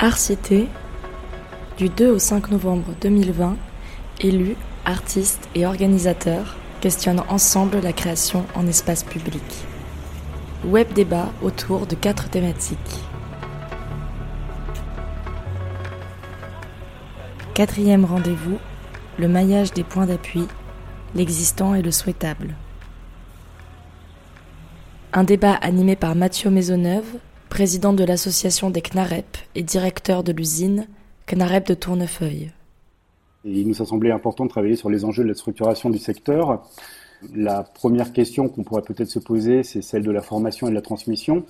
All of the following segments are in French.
Arcité, du 2 au 5 novembre 2020, élus, artistes et organisateurs questionnent ensemble la création en espace public. Web débat autour de quatre thématiques. Quatrième rendez-vous, le maillage des points d'appui, l'existant et le souhaitable. Un débat animé par Mathieu Maisonneuve, président de l'association des CNAREP et directeur de l'usine CNAREP de Tournefeuille. il nous a semblé important de travailler sur les enjeux de la structuration du secteur. La première question qu'on pourrait peut-être se poser, c'est celle de la formation et de la transmission.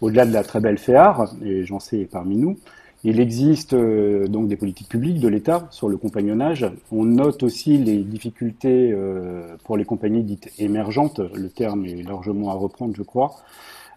Au-delà de la très belle FEAR, et j'en sais parmi nous, il existe euh, donc des politiques publiques de l'État sur le compagnonnage. On note aussi les difficultés euh, pour les compagnies dites émergentes, le terme est largement à reprendre je crois,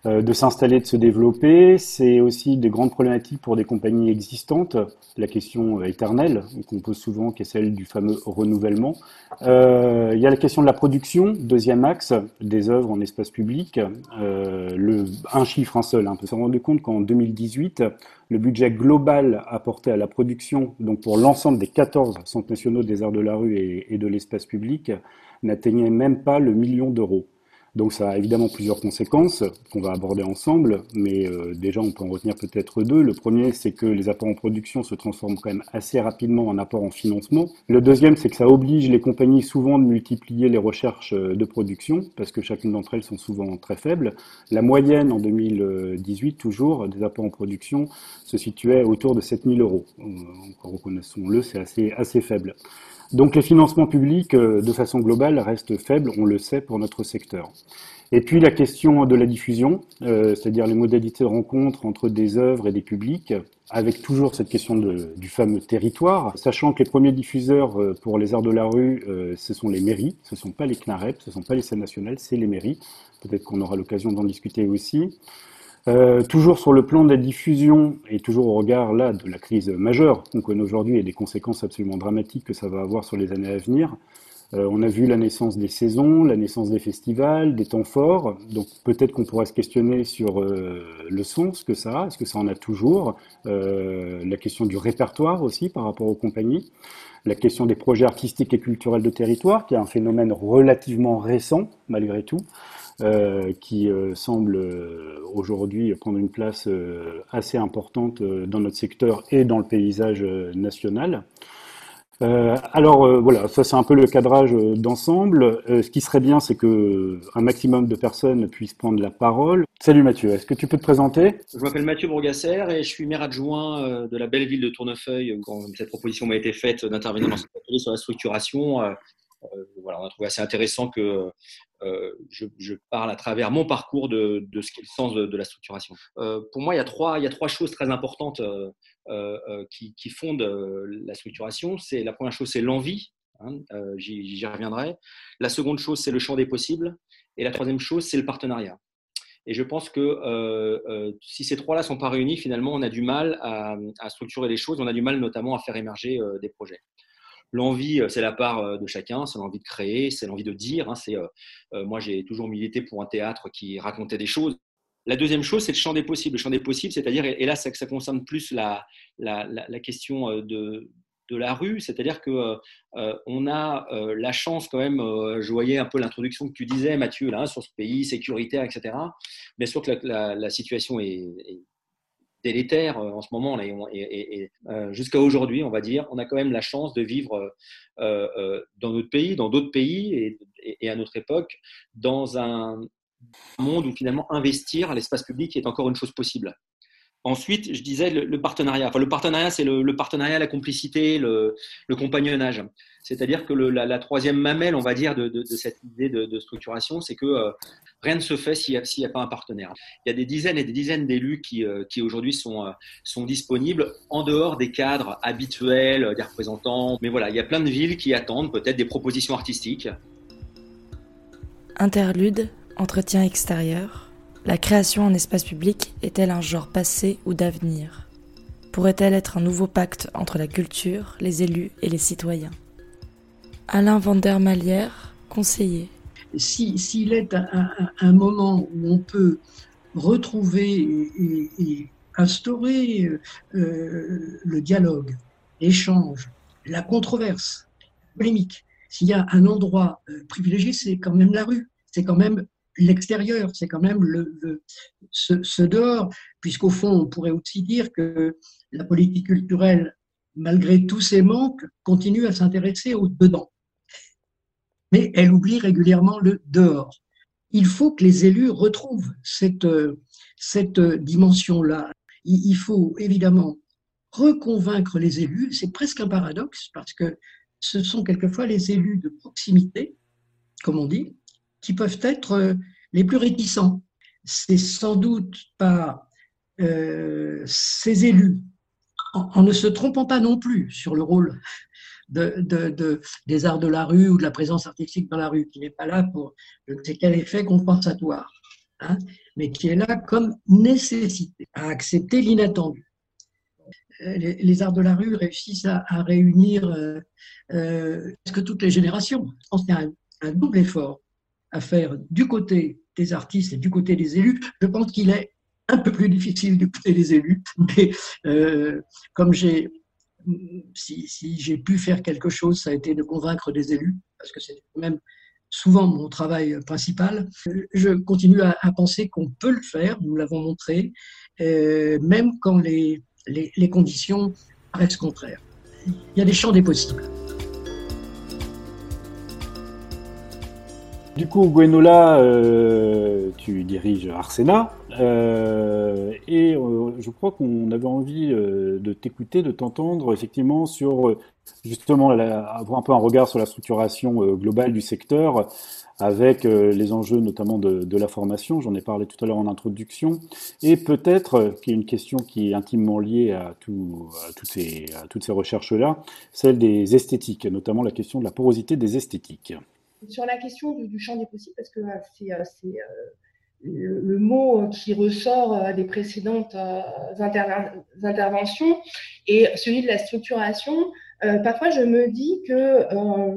de s'installer, de se développer. C'est aussi des grandes problématiques pour des compagnies existantes. La question éternelle qu'on pose souvent, qui est celle du fameux renouvellement. Euh, il y a la question de la production, deuxième axe, des œuvres en espace public. Euh, le, un chiffre, un seul. Hein. On peut se rendre compte qu'en 2018, le budget global apporté à la production, donc pour l'ensemble des 14 centres nationaux des arts de la rue et de l'espace public, n'atteignait même pas le million d'euros. Donc ça a évidemment plusieurs conséquences qu'on va aborder ensemble, mais euh, déjà on peut en retenir peut-être deux. Le premier, c'est que les apports en production se transforment quand même assez rapidement en apports en financement. Le deuxième, c'est que ça oblige les compagnies souvent de multiplier les recherches euh, de production, parce que chacune d'entre elles sont souvent très faibles. La moyenne en 2018, toujours, des apports en production se situait autour de 7000 euros. Euh, reconnaissons-le, c'est assez, assez faible. Donc les financements publics, euh, de façon globale, restent faibles, on le sait, pour notre secteur. Et puis la question de la diffusion, euh, c'est-à-dire les modalités de rencontre entre des œuvres et des publics, avec toujours cette question du fameux territoire, sachant que les premiers diffuseurs euh, pour les arts de la rue, ce sont les mairies, ce ne sont pas les CNAREP, ce ne sont pas les scènes nationales, c'est les mairies. Peut-être qu'on aura l'occasion d'en discuter aussi. Euh, toujours sur le plan de la diffusion et toujours au regard là de la crise majeure qu'on connaît aujourd'hui et des conséquences absolument dramatiques que ça va avoir sur les années à venir, euh, on a vu la naissance des saisons, la naissance des festivals, des temps forts. Donc peut-être qu'on pourrait se questionner sur euh, le sens que ça a, est-ce que ça en a toujours, la question du répertoire aussi par rapport aux compagnies, la question des projets artistiques et culturels de territoire, qui est un phénomène relativement récent malgré tout. Euh, qui euh, semble euh, aujourd'hui prendre une place assez importante dans notre secteur et dans le paysage national. alors voilà, ça c'est un peu le cadrage d'ensemble. ce qui serait bien, c'est que un maximum de personnes puissent prendre la parole. Salut Mathieu, est-ce que tu peux te présenter? Je m'appelle Mathieu Bourgasser et je suis maire adjoint de la belle ville de Tournefeuille. Quand cette proposition m'a été faite d'intervenir dans cette atelier sur la structuration, voilà, on a trouvé assez intéressant que euh, je, parle à travers mon parcours de, ce qu'est le sens de, la structuration. Euh, pour moi, il y, a trois, choses très importantes euh, qui, fondent la structuration. C'est la première chose, c'est l'envie. Hein, j'y reviendrai. La seconde chose, c'est le champ des possibles. Et la troisième chose, c'est le partenariat. Et je pense que si ces trois-là ne sont pas réunis, finalement, on a du mal à, structurer les choses, on a du mal notamment à faire émerger des projets. L'envie, euh, c'est la part euh, de chacun, c'est l'envie de créer, c'est l'envie de dire. Hein, c'est, euh, moi, j'ai toujours milité pour un théâtre qui racontait des choses. La deuxième chose, c'est le champ des possibles. Le champ des possibles, c'est-à-dire, et là, ça, concerne plus la, la, la, question de, de la rue, c'est-à-dire que on a la chance quand même, je voyais un peu l'introduction que tu disais Mathieu là sur ce pays sécuritaire, etc. Bien sûr que la, situation est, délétère euh, en ce moment, et, euh, jusqu'à aujourd'hui, on va dire, on a quand même la chance de vivre euh, dans notre pays, dans d'autres pays et, à notre époque, dans un monde où finalement investir l'espace public est encore une chose possible. Ensuite, je disais le, partenariat. Enfin, le partenariat, c'est le, partenariat, la complicité, le, compagnonnage. C'est-à-dire que la, troisième mamelle, on va dire, de, cette idée de, structuration, c'est que euh, rien ne se fait s'il n'y a, pas un partenaire. Il y a des dizaines et des dizaines d'élus qui, euh, qui aujourd'hui sont, euh, sont disponibles en dehors des cadres habituels des représentants. Mais voilà, il y a plein de villes qui attendent peut-être des propositions artistiques. Interlude, entretien extérieur. La création en espace public est-elle un genre passé ou d'avenir? Pourrait-elle être un nouveau pacte entre la culture, les élus et les citoyens? Alain Vandermalière, conseiller. S'il est un, moment où on peut retrouver et, instaurer le dialogue, l'échange, la controverse, la polémique. S'il y a un endroit privilégié, c'est quand même la rue, c'est quand même l'extérieur, c'est quand même le, ce, dehors, puisqu'au fond, on pourrait aussi dire que la politique culturelle, malgré tous ses manques, continue à s'intéresser au dedans. Mais elle oublie régulièrement le dehors. Il faut que les élus retrouvent cette, cette dimension-là. Il faut évidemment reconvaincre les élus. C'est presque un paradoxe parce que ce sont quelquefois les élus de proximité, comme on dit, qui peuvent être euh, les plus réticents. C'est sans doute pas euh, ces élus, en, ne se trompant pas non plus sur le rôle de, des arts de la rue ou de la présence artistique dans la rue, qui n'est pas là pour je ne sais quel effet compensatoire, hein, mais qui est là comme nécessité à accepter l'inattendu. Euh, les, arts de la rue réussissent à, réunir euh, euh, que toutes les générations. Je un double effort à faire du côté des artistes et du côté des élus. Je pense qu'il est un peu plus difficile du côté des élus, mais euh, comme j'ai, si, j'ai pu faire quelque chose, ça a été de convaincre des élus, parce que c'est même souvent mon travail principal. Je continue à, penser qu'on peut le faire, nous l'avons montré, euh, même quand les, les, les conditions paraissent contraires. Il y a des champs des possibles. Du coup, Gwenola, euh, tu diriges Arsena, euh, et euh, je crois qu'on avait envie de t'écouter, de t'entendre effectivement sur justement avoir un peu un regard sur la structuration globale du secteur, avec les enjeux notamment de, la formation, j'en ai parlé tout à l'heure en introduction, et peut-être, qui est une question qui est intimement liée à, ces, à toutes ces recherches-là, celle des esthétiques, notamment la question de la porosité des esthétiques sur la question du, champ des possibles, parce que euh, c'est euh, euh, le, mot qui ressort des précédentes interventions et celui de la structuration. parfois, je me dis que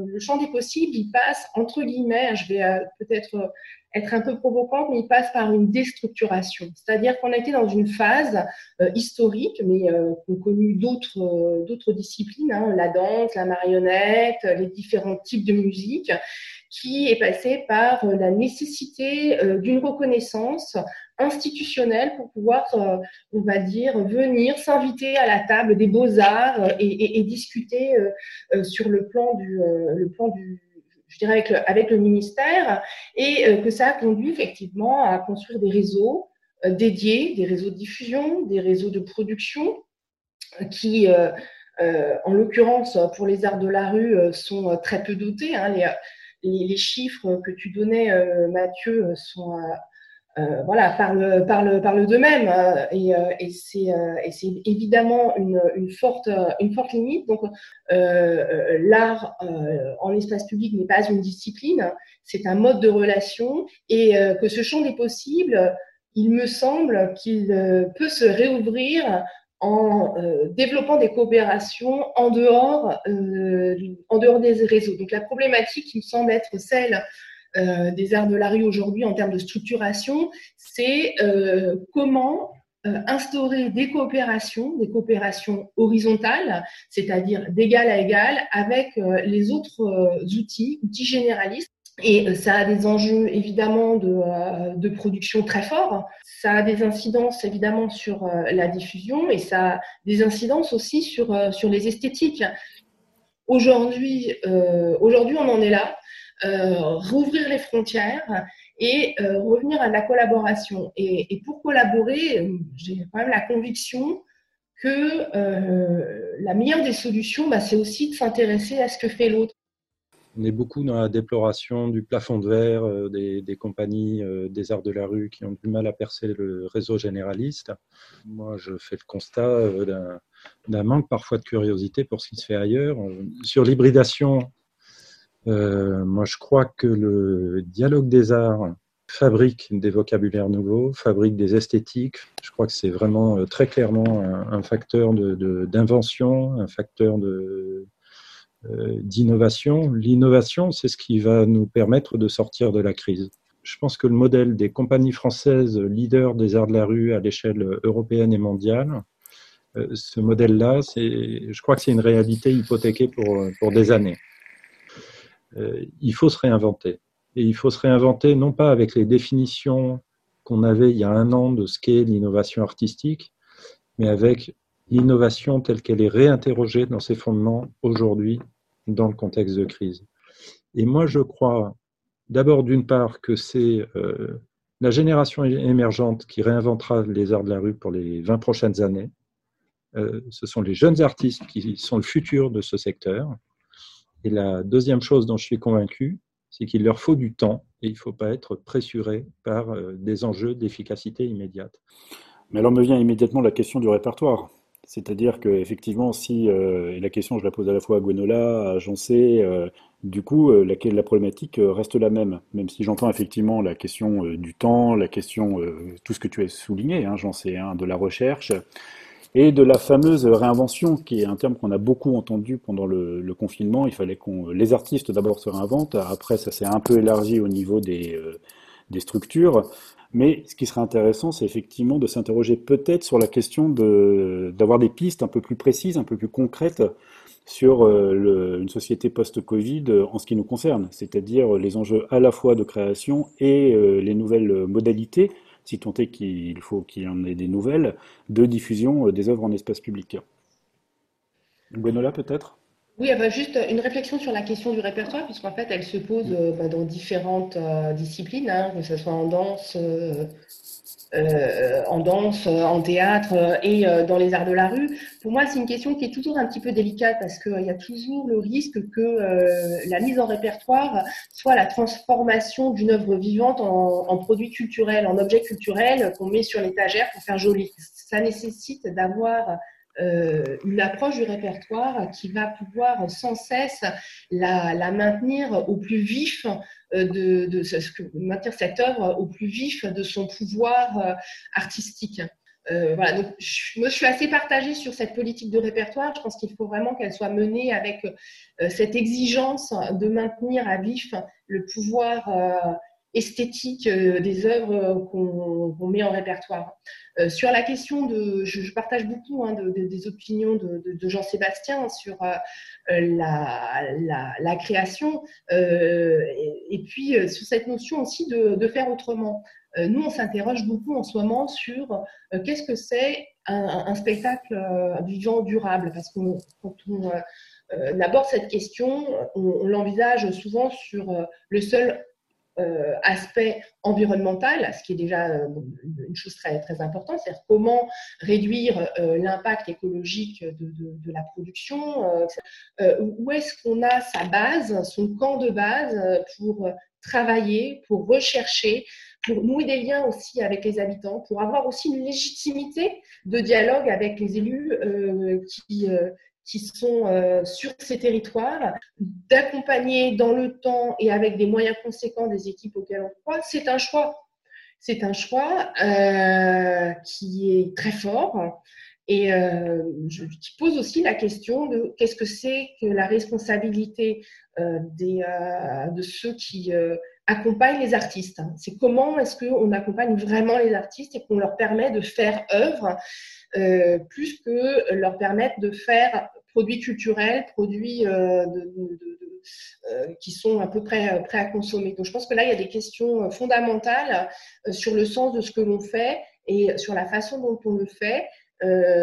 le champ des possibles, il passe entre guillemets, je vais peut-être être un peu provocante, mais il passe par une déstructuration. C'est-à-dire qu'on a été dans une phase historique, mais qu'on connu d'autres disciplines, hein, la danse, la marionnette, les différents types de musique, qui est passé par euh, la nécessité euh, d'une reconnaissance institutionnelle pour pouvoir, euh, on va dire, venir s'inviter à la table des beaux-arts et, discuter sur le plan du, le plan du je dirais avec le, ministère, et que ça a conduit effectivement à construire des réseaux dédiés, des réseaux de diffusion, des réseaux de production, qui, en l'occurrence, pour les arts de la rue, sont très peu dotés. Hein, les, chiffres que tu donnais, euh, Mathieu, sont euh, euh, voilà, parlent parle, parle d'eux-mêmes et, et c'est évidemment une, une, forte, une forte limite. Donc, l'art en espace public n'est pas une discipline, c'est un mode de relation et que ce champ des possibles, il me semble qu'il peut se réouvrir en euh, développant des coopérations en dehors, euh, en dehors des réseaux. Donc la problématique qui me semble être celle euh, des arts de la rue aujourd'hui en termes de structuration, c'est comment instaurer des coopérations, des coopérations horizontales, c'est-à-dire d'égal à égal, avec les autres outils, outils généralistes et ça a des enjeux évidemment de, de, production très forts. Ça a des incidences évidemment sur euh, la diffusion et ça a des incidences aussi sur, euh, sur les esthétiques. Aujourd'hui, euh, aujourd'hui, on en est là. Euh, rouvrir les frontières et euh, revenir à la collaboration. Et, et pour collaborer, j'ai quand même la conviction que la meilleure des solutions, bah, c'est aussi de s'intéresser à ce que fait l'autre. On est beaucoup dans la déploration du plafond de verre euh, des, compagnies euh, des arts de la rue qui ont du mal à percer le réseau généraliste. Moi, je fais le constat euh, d'un manque parfois de curiosité pour ce qui se fait ailleurs. Sur l'hybridation, moi, je crois que le dialogue des arts fabrique des vocabulaires nouveaux, fabrique des esthétiques. Je crois que c'est vraiment très clairement un, facteur d'invention, de, un facteur de, d'innovation. L'innovation, c'est ce qui va nous permettre de sortir de la crise. je pense que le modèle des compagnies françaises leaders des arts de la rue à l'échelle européenne et mondiale, euh, ce modèle-là, je crois que c'est une réalité hypothéquée pour, pour des années. Euh, il faut se réinventer. Et il faut se réinventer non pas avec les définitions qu'on avait il y a un an de ce qu'est l'innovation artistique, mais avec l'innovation telle qu'elle est réinterrogée dans ses fondements aujourd'hui dans le contexte de crise. Et moi, je crois d'abord d'une part que c'est euh, la génération émergente qui réinventera les arts de la rue pour les 20 prochaines années. Euh, ce sont les jeunes artistes qui sont le futur de ce secteur. Et la deuxième chose dont je suis convaincu, c'est qu'il leur faut du temps et il ne faut pas être pressuré par euh, des enjeux d'efficacité immédiate. Mais alors me vient immédiatement la question du répertoire. C'est-à-dire qu'effectivement, si, euh, et la question je la pose à la fois à Gwenola, à Joncé, euh, du coup, la, la, problématique reste la même, même si j'entends effectivement la question du temps, la question, tout ce que tu as souligné, hein, Joncé, hein, de la recherche, et de la fameuse réinvention, qui est un terme qu'on a beaucoup entendu pendant le, confinement. Il fallait qu'on les artistes d'abord se réinventent, après ça s'est un peu élargi au niveau euh, des structures. Mais ce qui serait intéressant, c'est effectivement de s'interroger peut-être sur la question d'avoir des pistes un peu plus précises, un peu plus concrètes sur euh, une société post-Covid en ce qui nous concerne, c'est-à-dire les enjeux à la fois de création et euh, les nouvelles modalités si tant est qu'il faut qu'il y en ait des nouvelles, de diffusion euh, des œuvres en espace public. Gwenola, peut-être? Oui, juste une réflexion sur la question du répertoire, puisqu'en fait, elle se pose euh, bah, dans différentes euh, disciplines, hein, que ce soit en danse, euh, en danse, euh, en théâtre euh, et dans les arts de la rue. Pour moi, c'est une question qui est toujours un petit peu délicate parce qu'il y a toujours le risque que la mise en répertoire soit la transformation d'une œuvre vivante en, produit culturel, en objet culturel qu'on met sur l'étagère pour faire joli. Ça nécessite d'avoir une approche du répertoire qui va pouvoir sans cesse la, maintenir au plus vif euh, de, de, maintenir cette œuvre au plus vif de son pouvoir euh, artistique. Euh, voilà, donc je, moi, suis assez partagée sur cette politique de répertoire. Je pense qu'il faut vraiment qu'elle soit menée avec cette exigence de maintenir à vif le pouvoir esthétique euh, des œuvres euh, qu'on met en répertoire. Euh, sur la question de, je, partage beaucoup hein, des opinions de, Jean-Sébastien sur la, création et, puis sur cette notion aussi de, faire autrement. nous, on s'interroge beaucoup en ce moment sur qu'est-ce que c'est un, spectacle vivant durable, parce que quand on aborde cette question, on l'envisage souvent sur le seul euh, aspect environnemental, ce qui est déjà euh, une chose très, très importante, c'est-à-dire comment réduire euh, l'impact écologique de, la production, où est-ce qu'on a sa base, son camp de base pour travailler, pour rechercher, pour nouer des liens aussi avec les habitants, pour avoir aussi une légitimité de dialogue avec les élus qui, qui sont euh, sur ces territoires, d'accompagner dans le temps et avec des moyens conséquents des équipes auxquelles on croit, c'est un choix. C'est un choix euh, qui est très fort et euh, qui pose aussi la question de qu'est-ce que c'est que la responsabilité des, de ceux qui accompagnent les artistes. C'est comment est-ce qu'on accompagne vraiment les artistes et qu'on leur permet de faire œuvre plus que leur permettre de faire produits culturels, produits euh, euh, qui sont à peu près euh, prêts à consommer. Donc je pense que là, il y a des questions fondamentales sur le sens de ce que l'on fait et sur la façon dont on le fait,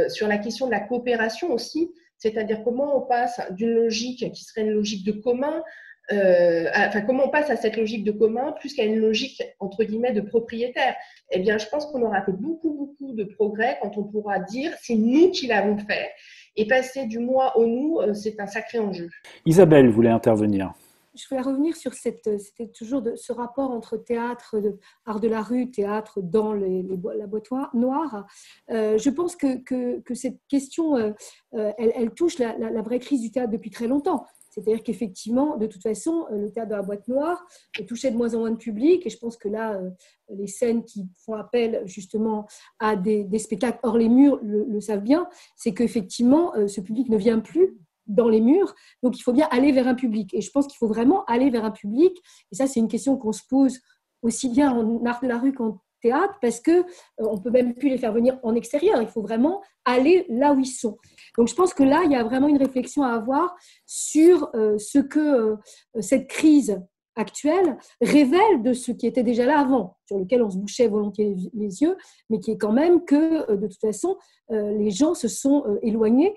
sur la question de la coopération aussi, c'est-à-dire comment on passe d'une logique qui serait une logique de commun enfin, comment on passe à cette logique de commun plus qu'à une logique entre guillemets de propriétaire? Eh bien, je pense qu'on aura fait beaucoup beaucoup de progrès quand on pourra dire c'est nous qui l'avons fait et passer du moi au nous, euh, c'est un sacré enjeu. Isabelle voulait intervenir. Je voulais revenir sur cette, c'était toujours de, ce rapport entre théâtre, de, art de la rue, théâtre dans les, la boîte noire. Euh, je pense que, que, que, cette question, euh, elle, elle, touche la, la, vraie crise du théâtre depuis très longtemps. C'est-à-dire qu'effectivement, de toute façon, le théâtre de la boîte noire touchait de moins en moins de public. Et je pense que là, les scènes qui font appel justement à des, spectacles hors les murs le, savent bien. C'est qu'effectivement, euh, ce public ne vient plus dans les murs. Donc, il faut bien aller vers un public. Et je pense qu'il faut vraiment aller vers un public. Et ça, c'est une question qu'on se pose aussi bien en art de la rue qu'en parce que euh, on peut même plus les faire venir en extérieur. Il faut vraiment aller là où ils sont. Donc, je pense que là, il y a vraiment une réflexion à avoir sur euh, ce que euh, cette crise actuelle révèle de ce qui était déjà là avant, sur lequel on se bouchait volontiers les yeux, mais qui est quand même que, de toute façon, les gens se sont éloignés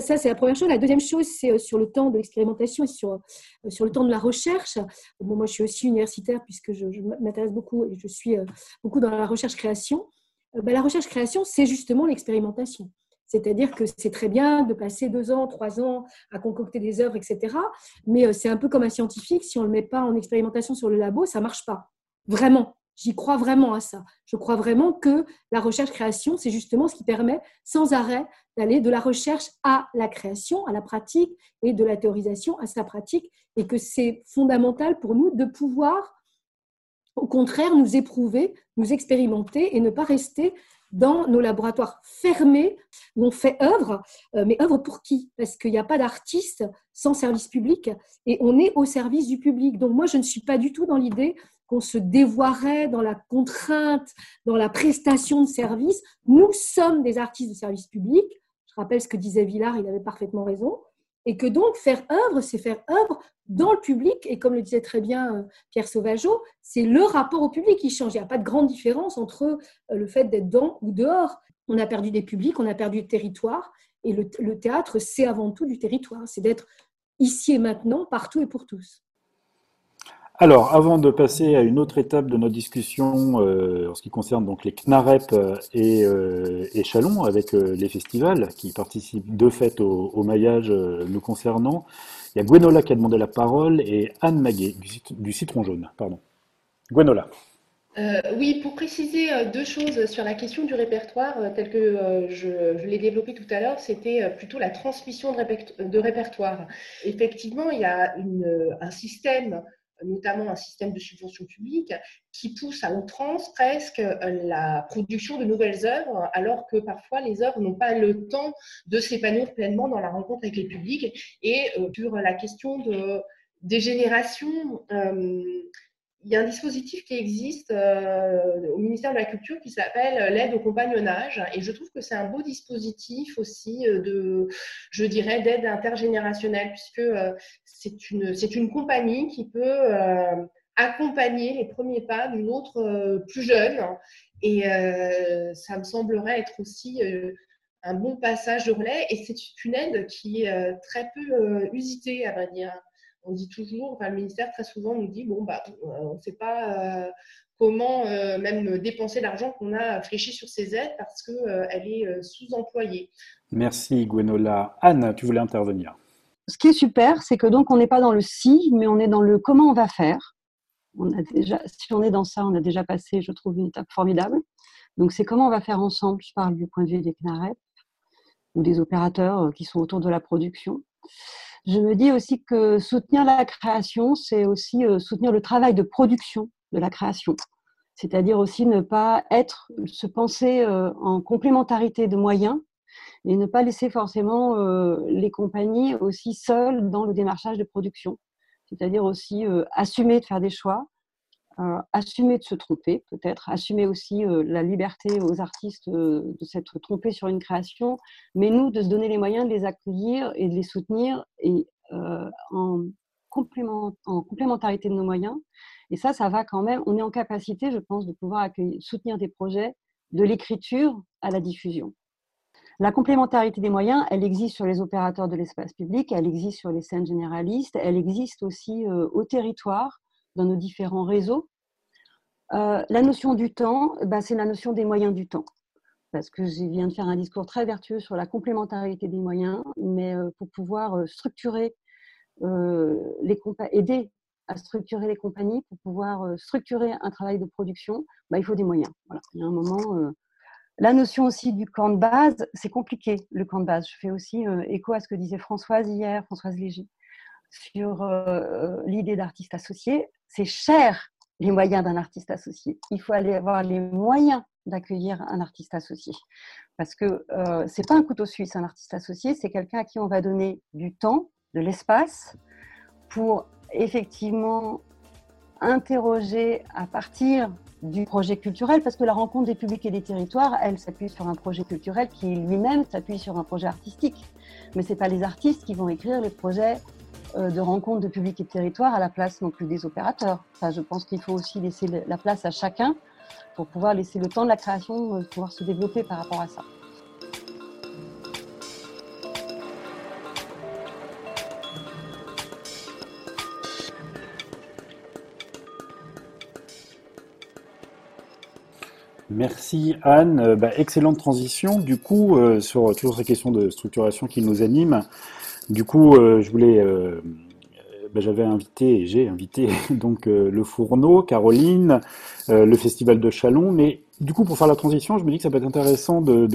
ça, c'est la première chose. La deuxième chose, c'est euh, sur le temps de l'expérimentation et sur, euh, sur le temps de la recherche. Moi, je suis aussi universitaire puisque je, m'intéresse beaucoup et je suis euh, beaucoup dans la recherche-création. Ben, la recherche-création, c'est justement l'expérimentation. C'est-à-dire que c'est très bien de passer deux ans, trois ans à concocter des œuvres, etc. Mais c'est un peu comme un scientifique, si on ne le met pas en expérimentation sur le labo, ça ne marche pas. Vraiment. J'y crois vraiment à ça. Je crois vraiment que la recherche-création, c'est justement ce qui permet sans arrêt d'aller de la recherche à la création, à la pratique, et de la théorisation à sa pratique, et que c'est fondamental pour nous de pouvoir, au contraire, nous éprouver, nous expérimenter et ne pas rester dans nos laboratoires fermés où on fait œuvre, euh, mais œuvre pour qui? Parce qu'il n'y a pas d'artiste sans service public et on est au service du public. Donc moi, je ne suis pas du tout dans l'idée qu'on se dévoirait dans la contrainte, dans la prestation de service. Nous sommes des artistes de service public. Je rappelle ce que disait Villard, il avait parfaitement raison. Et que donc faire œuvre, c'est faire œuvre dans le public. Et comme le disait très bien euh, Pierre Sauvageau, c'est le rapport au public qui change. Il n'y a pas de grande différence entre euh, le fait d'être dans ou dehors. On a perdu des publics, on a perdu du territoire. Et le théâtre, c'est avant tout du territoire. C'est d'être ici et maintenant, partout et pour tous. Alors, avant de passer à une autre étape de notre discussion euh, en ce qui concerne donc les CNAREP euh, et, euh, Chalon avec les festivals qui participent de fait au, maillage nous concernant, il y a Gwenola qui a demandé la parole et Anne Maguet du, Citron Jaune. Pardon. Gwenola. oui, pour préciser deux choses sur la question du répertoire, tel que je, l'ai développé tout à l'heure, c'était plutôt la transmission de, répertoire. Effectivement, il y a un système notamment un système de subvention publique, qui pousse à outrance presque euh, la production de nouvelles œuvres, alors que parfois les œuvres n'ont pas le temps de s'épanouir pleinement dans la rencontre avec les publics. Et euh, sur la question de, des générations, euh, il y a un dispositif qui existe euh, au ministère de la Culture qui s'appelle l'aide au compagnonnage. Et je trouve que c'est un beau dispositif aussi euh, de, je dirais, d'aide intergénérationnelle, puisque euh, c'est une, une compagnie qui peut accompagner les premiers pas d'une autre plus jeune. Et ça me semblerait être aussi un bon passage de relais. Et c'est une aide qui est très peu usitée, à vrai dire on dit toujours, enfin, le ministère très souvent nous dit, bon, bah, euh, on ne sait pas euh, comment euh, même dépenser l'argent qu'on a fléchi sur ces aides parce qu'elle est sous-employée. Merci Gwenola. Anne, tu voulais intervenir. Ce qui est super, c'est que donc on n'est pas dans le si, mais on est dans le comment on va faire. On a déjà, si on est dans ça, on a déjà passé, je trouve, une étape formidable. Donc c'est comment on va faire ensemble. Je parle du point de vue des CNAREP ou des opérateurs qui sont autour de la production. Je me dis aussi que soutenir la création, c'est aussi euh, soutenir le travail de production de la création. C'est-à-dire aussi ne pas être, se penser euh, en complémentarité de moyens et ne pas laisser forcément euh, les compagnies aussi seules dans le démarchage de production. C'est-à-dire aussi assumer de faire des choix, assumer de se tromper, peut-être, assumer aussi la liberté aux artistes de s'être trompés sur une création, mais nous, de se donner les moyens de les accueillir et de les soutenir et, en, complément, en complémentarité de nos moyens. Et ça, ça va quand même, on est en capacité, je pense, de pouvoir soutenir des projets de l'écriture à la diffusion. La complémentarité des moyens, elle existe sur les opérateurs de l'espace public, elle existe sur les scènes généralistes, elle existe aussi au territoire dans nos différents réseaux. Euh, la notion du temps, bah, c'est la notion des moyens du temps. Parce que je viens de faire un discours très vertueux sur la complémentarité des moyens, mais euh, pour pouvoir euh, structurer les aider à structurer les compagnies, pour pouvoir structurer un travail de production, bah, il faut des moyens. Voilà. Il y a un moment. La notion aussi du camp de base, c'est compliqué, le camp de base. Je fais aussi écho à ce que disait Françoise hier, Françoise Léger, sur l'idée d'artiste associé c'est cher les moyens d'un artiste associé. Il faut aller avoir les moyens d'accueillir un artiste associé. Parce que euh, c'est pas un couteau suisse, un artiste associé, c'est quelqu'un à qui on va donner du temps, de l'espace, pour effectivement interroger à partir du projet culturel, parce que la rencontre des publics et des territoires, elle s'appuie sur un projet culturel qui lui-même s'appuie sur un projet artistique. Mais ce n'est pas les artistes qui vont écrire les projets de rencontre de publics et de territoires à la place non plus des opérateurs. Ça, je pense qu'il faut aussi laisser la place à chacun pour pouvoir laisser le temps de la création, euh, pouvoir se développer par rapport à ça. Merci Anne. Euh, bah, excellente transition. Du coup, euh, sur toujours ces questions de structuration qui nous animent, du coup, euh, je voulais, bah, j'avais invité j'ai invité donc le Fourneau, Caroline, le Festival de Chalon. Mais du coup, pour faire la transition, je me dis que ça peut être intéressant de,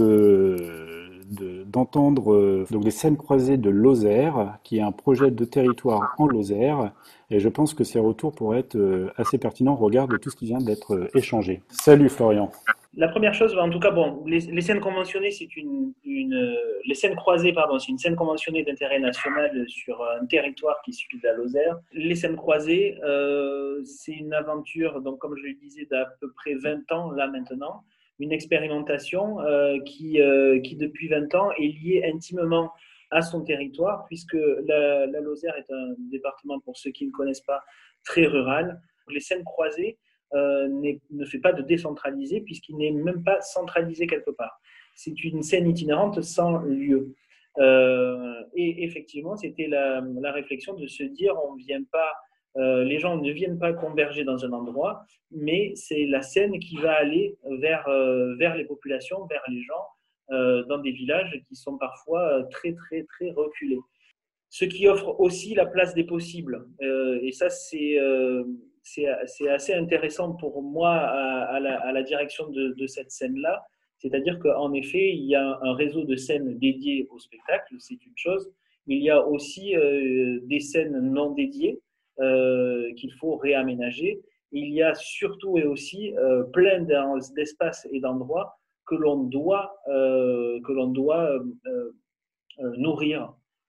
d'entendre les scènes croisées de Lozère, qui est un projet de territoire en Lozère, et je pense que ces retours pourraient être euh, assez pertinents au regard de tout ce qui vient d'être euh, échangé. Salut Florian. La première chose, en tout cas, bon, les, scènes conventionnées, c'est une, les scènes croisées, pardon, c'est une scène conventionnée d'intérêt national sur un territoire qui suit la Lozère. Les scènes croisées, euh, c'est une aventure, donc comme je le disais, d'à peu près 20 ans là maintenant, une expérimentation qui, qui depuis 20 ans est liée intimement à son territoire, puisque la, Lozère est un département, pour ceux qui ne connaissent pas, très rural. Les scènes croisées euh, ne fait pas de décentraliser, puisqu'il n'est même pas centralisé quelque part. C'est une scène itinérante sans lieu. Euh, et effectivement, c'était la, réflexion de se dire, on vient pas, euh, les gens ne viennent pas converger dans un endroit, mais c'est la scène qui va aller vers, vers les populations, vers les gens, euh, dans des villages qui sont parfois euh, très, très, très reculés. Ce qui offre aussi la place des possibles. Euh, et ça, c'est c'est assez intéressant pour moi à, la, direction de, cette scène-là. C'est-à-dire qu'en effet, il y a un réseau de scènes dédiées au spectacle, c'est une chose. Il y a aussi des scènes non dédiées qu'il faut réaménager. Il y a surtout et aussi plein d'espaces et d'endroits que l'on doit, euh, que l'on doit euh,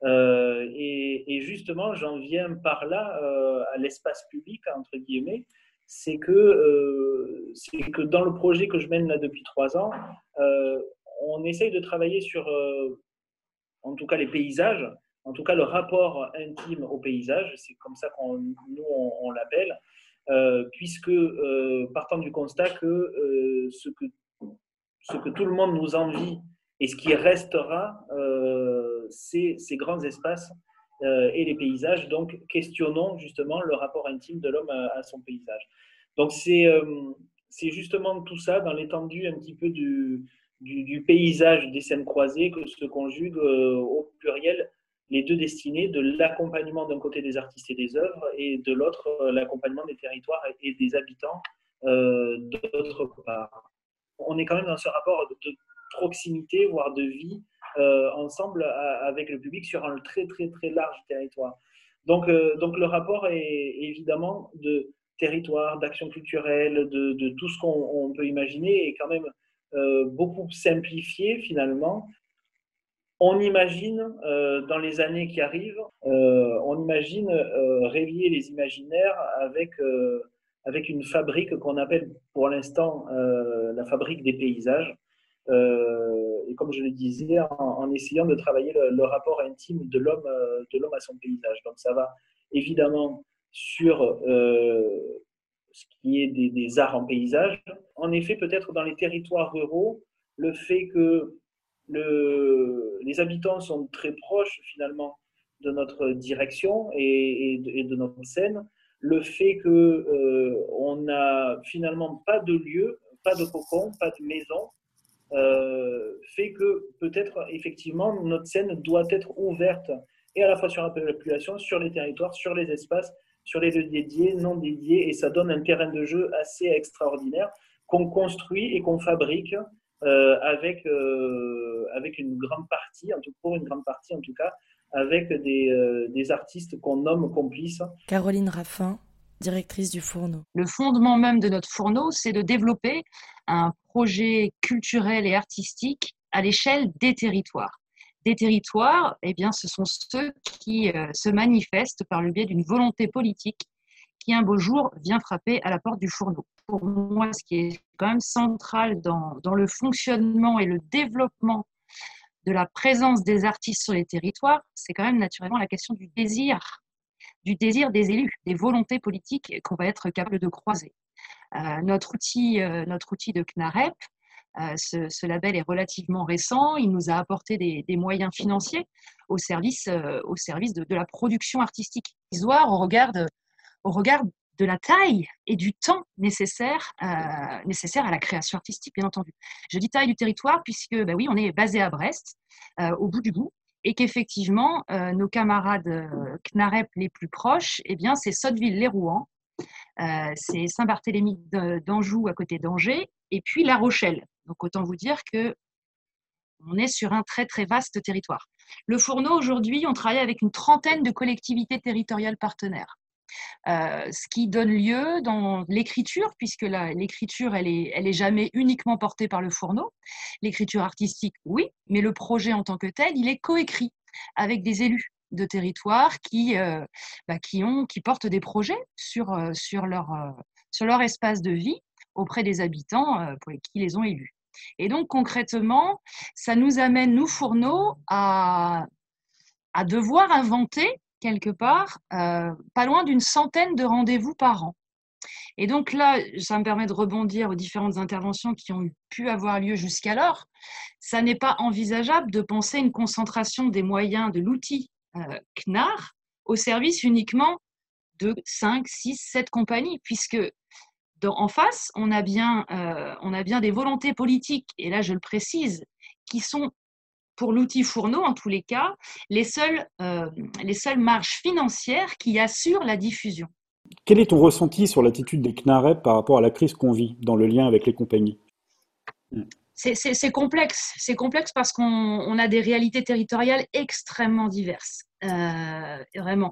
euh. Et, justement, j'en viens par là à l'espace public, entre guillemets, c'est que, c'est que dans le projet que je mène là depuis trois ans, on essaye de travailler sur, en tout cas, les paysages, en tout cas le rapport intime au paysage, c'est comme ça qu'on nous on, l'appelle, puisque partant du constat que ce que ce que tout le monde nous envie et ce qui restera, euh, c'est ces grands espaces euh, et les paysages. Donc, questionnons justement le rapport intime de l'homme à, son paysage. Donc, euh, c'est justement tout ça dans l'étendue un petit peu du, du, paysage des scènes croisées que se conjuguent au pluriel les deux destinées de l'accompagnement d'un côté des artistes et des œuvres et de l'autre l'accompagnement des territoires et des habitants d'autre part on est quand même dans ce rapport de, proximité, voire de vie, euh, ensemble avec le public sur un très très très large territoire. Donc, euh, donc le rapport est évidemment de territoire, d'action culturelle, de, tout ce qu'on peut imaginer est quand même euh, beaucoup simplifié finalement. On imagine dans les années qui arrivent, on imagine réveiller les imaginaires avec avec une fabrique qu'on appelle pour l'instant euh, la fabrique des paysages. Euh, et comme je le disais, en, essayant de travailler le, rapport intime de l'homme euh, de l'homme à son paysage. Donc ça va évidemment sur ce qui est des, arts en paysage. En effet, peut-être dans les territoires ruraux, le fait que le, les habitants sont très proches finalement de notre direction et, de notre scène, le fait que euh, n'a finalement pas de lieu, pas de cocon, pas de maison, euh, fait que peut-être effectivement notre scène doit être ouverte et à la fois sur la population, sur les territoires, sur les espaces, sur les lieux dédiés, non dédiés, et ça donne un terrain de jeu assez extraordinaire qu'on construit et qu'on fabrique euh, avec, avec une grande partie, en tout, pour une grande partie en tout cas, avec euh, des, artistes qu'on nomme complices. Caroline Raffin, directrice du Fourneau. Le fondement même de notre Fourneau, c'est de développer un projet culturel et artistique à l'échelle des territoires. Des territoires, eh bien, ce sont ceux qui euh, se manifestent par le biais d'une volonté politique qui un beau jour vient frapper à la porte du fourneau. Pour moi, ce qui est quand même central dans, dans le fonctionnement et le développement de la présence des artistes sur les territoires, c'est quand même naturellement la question du désir, du désir des élus, des volontés politiques qu'on va être capable de croiser. Euh, notre, outil, euh, notre outil de CNAREP, euh, ce, label est relativement récent. Il nous a apporté des, moyens financiers au service, au service de, la production artistique. Au regard, de, au regard de la taille et du temps nécessaire, nécessaire à la création artistique, bien entendu. Je dis taille du territoire puisque, ben oui, on est basé à Brest, au bout du bout, et qu'effectivement, nos camarades CNAREP les plus proches, eh bien, c'est Sotteville-les-Rouen, euh, c'est Saint-Barthélemy d'Anjou à côté d'Angers, et puis La Rochelle. Donc autant vous dire que on est sur un très très vaste territoire. Le Fourneau, aujourd'hui, on travaille avec une trentaine de collectivités territoriales partenaires. Euh, ce qui donne lieu dans l'écriture, puisque l'écriture, elle est, elle est jamais uniquement portée par le fourneau. L'écriture artistique, oui, mais le projet en tant que tel, il est coécrit avec des élus de territoire qui, euh, bah, qui, ont, qui portent des projets sur, euh, sur, leur, sur leur espace de vie auprès des habitants qui les ont élus. Et donc concrètement, ça nous amène, nous fourneaux, à, à devoir inventer quelque part pas loin d'une centaine de rendez-vous par an. Et donc là, ça me permet de rebondir aux différentes interventions qui ont pu avoir lieu jusqu'alors. Ça n'est pas envisageable de penser une concentration des moyens de l'outil euh, CNAR au service uniquement de 5, 6, 7 compagnies, puisque en face, on a, bien, euh, on a bien des volontés politiques, et là je le précise, qui sont pour l'outil fourneau, en tous les cas, les seules, euh, les seules marges financières qui assurent la diffusion. Quel est ton ressenti sur l'attitude des CNAREP par rapport à la crise qu'on vit dans le lien avec les compagnies? C'est complexe. C'est complexe parce qu'on a des réalités territoriales extrêmement diverses. Euh, vraiment.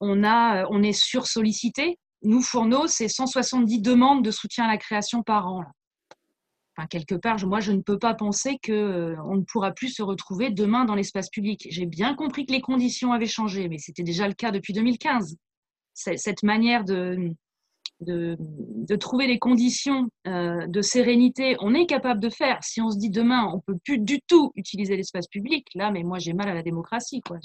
On, a, on est sursollicité. Nous, Fourneau, c'est 170 demandes de soutien à la création par an. Enfin, quelque part, moi, je ne peux pas penser qu'on euh, ne pourra plus se retrouver demain dans l'espace public. J'ai bien compris que les conditions avaient changé, mais c'était déjà le cas depuis 2015. Cette manière de, trouver les conditions euh, de sérénité, on est capable de faire. Si on se dit demain, on peut plus du tout utiliser l'espace public, là, mais moi j'ai mal à la démocratie. Quoi.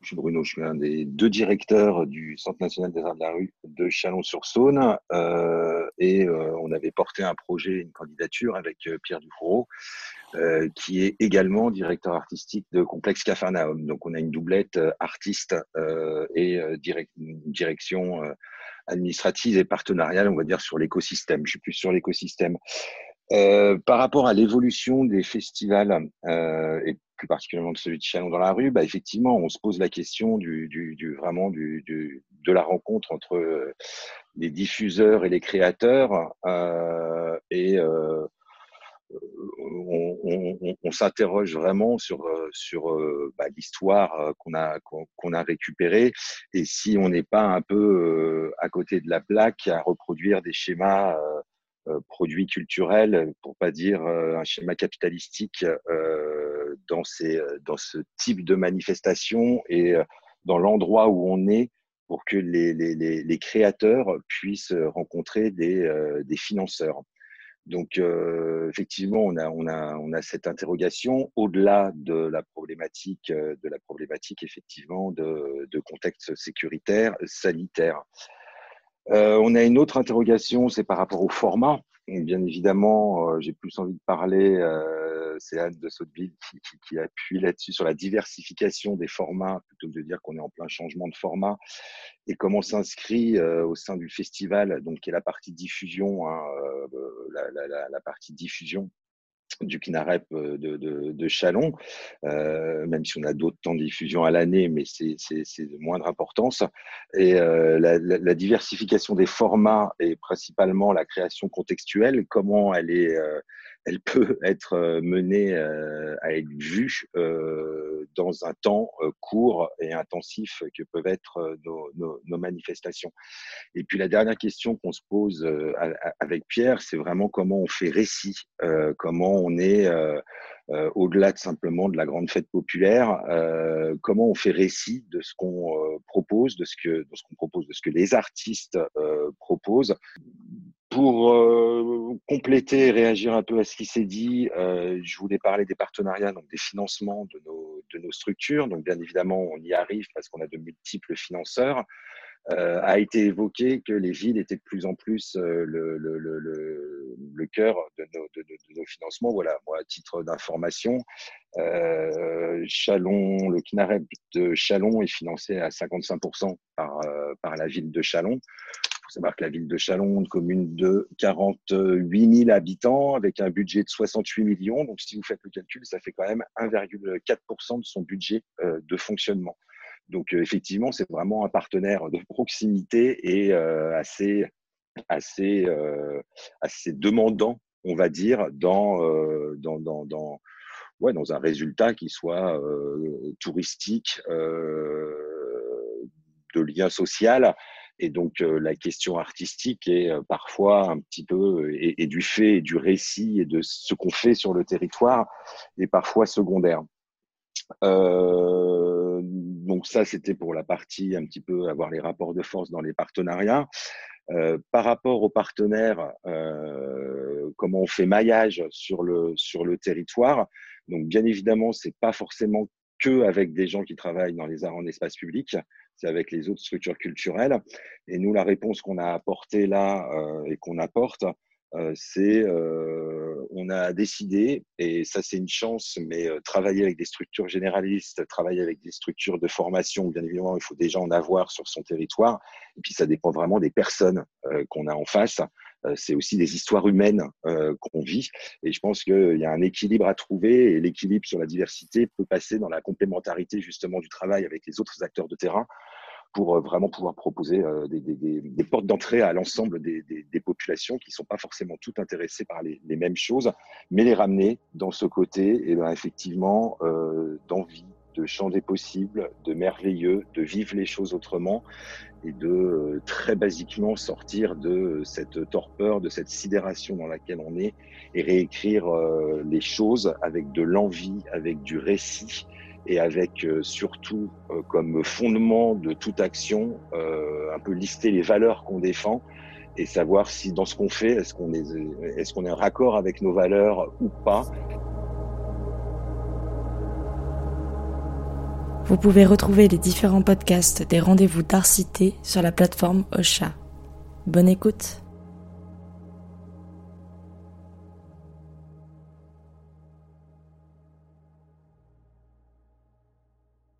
Je suis Bruno, je suis un des deux directeurs du Centre national des arts de la rue de Chalon-sur-Saône euh, et euh, on avait porté un projet, une candidature avec Pierre Dufourreau qui est également directeur artistique de Complexe Cafarnaum. Donc on a une doublette artiste et direction administrative et partenariale, on va dire, sur l'écosystème. Je suis plus sur l'écosystème. Euh, par rapport à l'évolution des festivals, euh, et plus particulièrement de celui de Chalon dans la rue, bah, effectivement, on se pose la question du, du, du vraiment du, du, de la rencontre entre euh, les diffuseurs et les créateurs. Euh, et euh, on, on, on s'interroge vraiment sur euh, sur euh, bah, l'histoire qu'on a qu'on a récupérée et si on n'est pas un peu à côté de la plaque à reproduire des schémas produits culturels pour pas dire un schéma capitalistique dans ces dans ce type de manifestation et dans l'endroit où on est pour que les, les, les, créateurs puissent rencontrer des, des financeurs. Donc, euh, effectivement, on a, on, a, on a cette interrogation au-delà de la problématique, euh, de la problématique effectivement de, de contexte sécuritaire, sanitaire. Euh, on a une autre interrogation, c'est par rapport au format. Bien évidemment, j'ai plus envie de parler c'est Anne de Sotteville qui, appuie là-dessus sur la diversification des formats, plutôt que de dire qu'on est en plein changement de format, et comment s'inscrit euh, au sein du festival, donc qui est la partie diffusion, hein, euh, la, partie diffusion du Kinarep euh, de, de, Chalon, même si on a d'autres temps de diffusion à l'année, mais c'est de moindre importance. Et la, la, diversification des formats et principalement la création contextuelle, comment elle est elle peut être menée à être vue dans un temps court et intensif que peuvent être nos, nos, manifestations. Et puis la dernière question qu'on se pose avec Pierre, c'est vraiment comment on fait récit, comment on est au-delà de simplement de la grande fête populaire, comment on fait récit de ce qu'on propose, de ce que de ce qu'on propose, de ce que les artistes proposent pour euh, compléter et réagir un peu à ce qui s'est dit, euh, je voulais parler des partenariats, donc des financements de nos, de nos structures. Donc bien évidemment, on y arrive parce qu'on a de multiples financeurs. Euh, a été évoqué que les villes étaient de plus en plus euh, le, le, le, le, cœur de nos, de, nos, financements. Voilà, moi, à titre d'information, euh, Chalon, le CNAREP de Chalon est financé à 55% par, euh, par la ville de Chalon faut savoir que la ville de Chalon, une commune de 48 000 habitants, avec un budget de 68 millions. Donc, si vous faites le calcul, ça fait quand même 1,4% de son budget euh, de fonctionnement. Donc, euh, effectivement, c'est vraiment un partenaire de proximité et euh, assez, assez, assez demandant, on va dire, dans, dans, dans, ouais, dans un résultat qui soit touristique, de lien social et donc euh, la question artistique est euh, parfois un petit peu, et, du fait, et du récit et de ce qu'on fait sur le territoire, est parfois secondaire. Euh, donc ça, c'était pour la partie un petit peu avoir les rapports de force dans les partenariats. Euh, par rapport aux partenaires, euh, comment on fait maillage sur le sur le territoire. Donc bien évidemment, c'est pas forcément que avec des gens qui travaillent dans les arts en espace public c'est avec les autres structures culturelles. Et nous, la réponse qu'on a apportée là euh, et qu'on apporte, euh, c'est euh, on a décidé, et ça c'est une chance, mais travailler avec des structures généralistes, travailler avec des structures de formation, bien évidemment, il faut déjà en avoir sur son territoire. Et puis ça dépend vraiment des personnes qu'on a en face. C'est aussi des histoires humaines qu'on vit. Et je pense qu'il y a un équilibre à trouver, et l'équilibre sur la diversité peut passer dans la complémentarité justement du travail avec les autres acteurs de terrain pour euh, vraiment pouvoir proposer euh, des, des, des, portes d'entrée à l'ensemble des, des, populations qui ne sont pas forcément toutes intéressées par les, les, mêmes choses, mais les ramener dans ce côté, et eh ben effectivement, euh, d'envie, de champ des possibles, de merveilleux, de vivre les choses autrement et de euh, très basiquement sortir de cette torpeur, de cette sidération dans laquelle on est et réécrire les choses avec de l'envie, avec du récit et avec euh, surtout euh, comme fondement de toute action euh, un peu lister les valeurs qu'on défend et savoir si dans ce qu'on fait, est-ce qu'on est, est-ce qu'on est en raccord avec nos valeurs ou pas. Vous pouvez retrouver les différents podcasts des rendez-vous d'Arcité sur la plateforme Ocha. Bonne écoute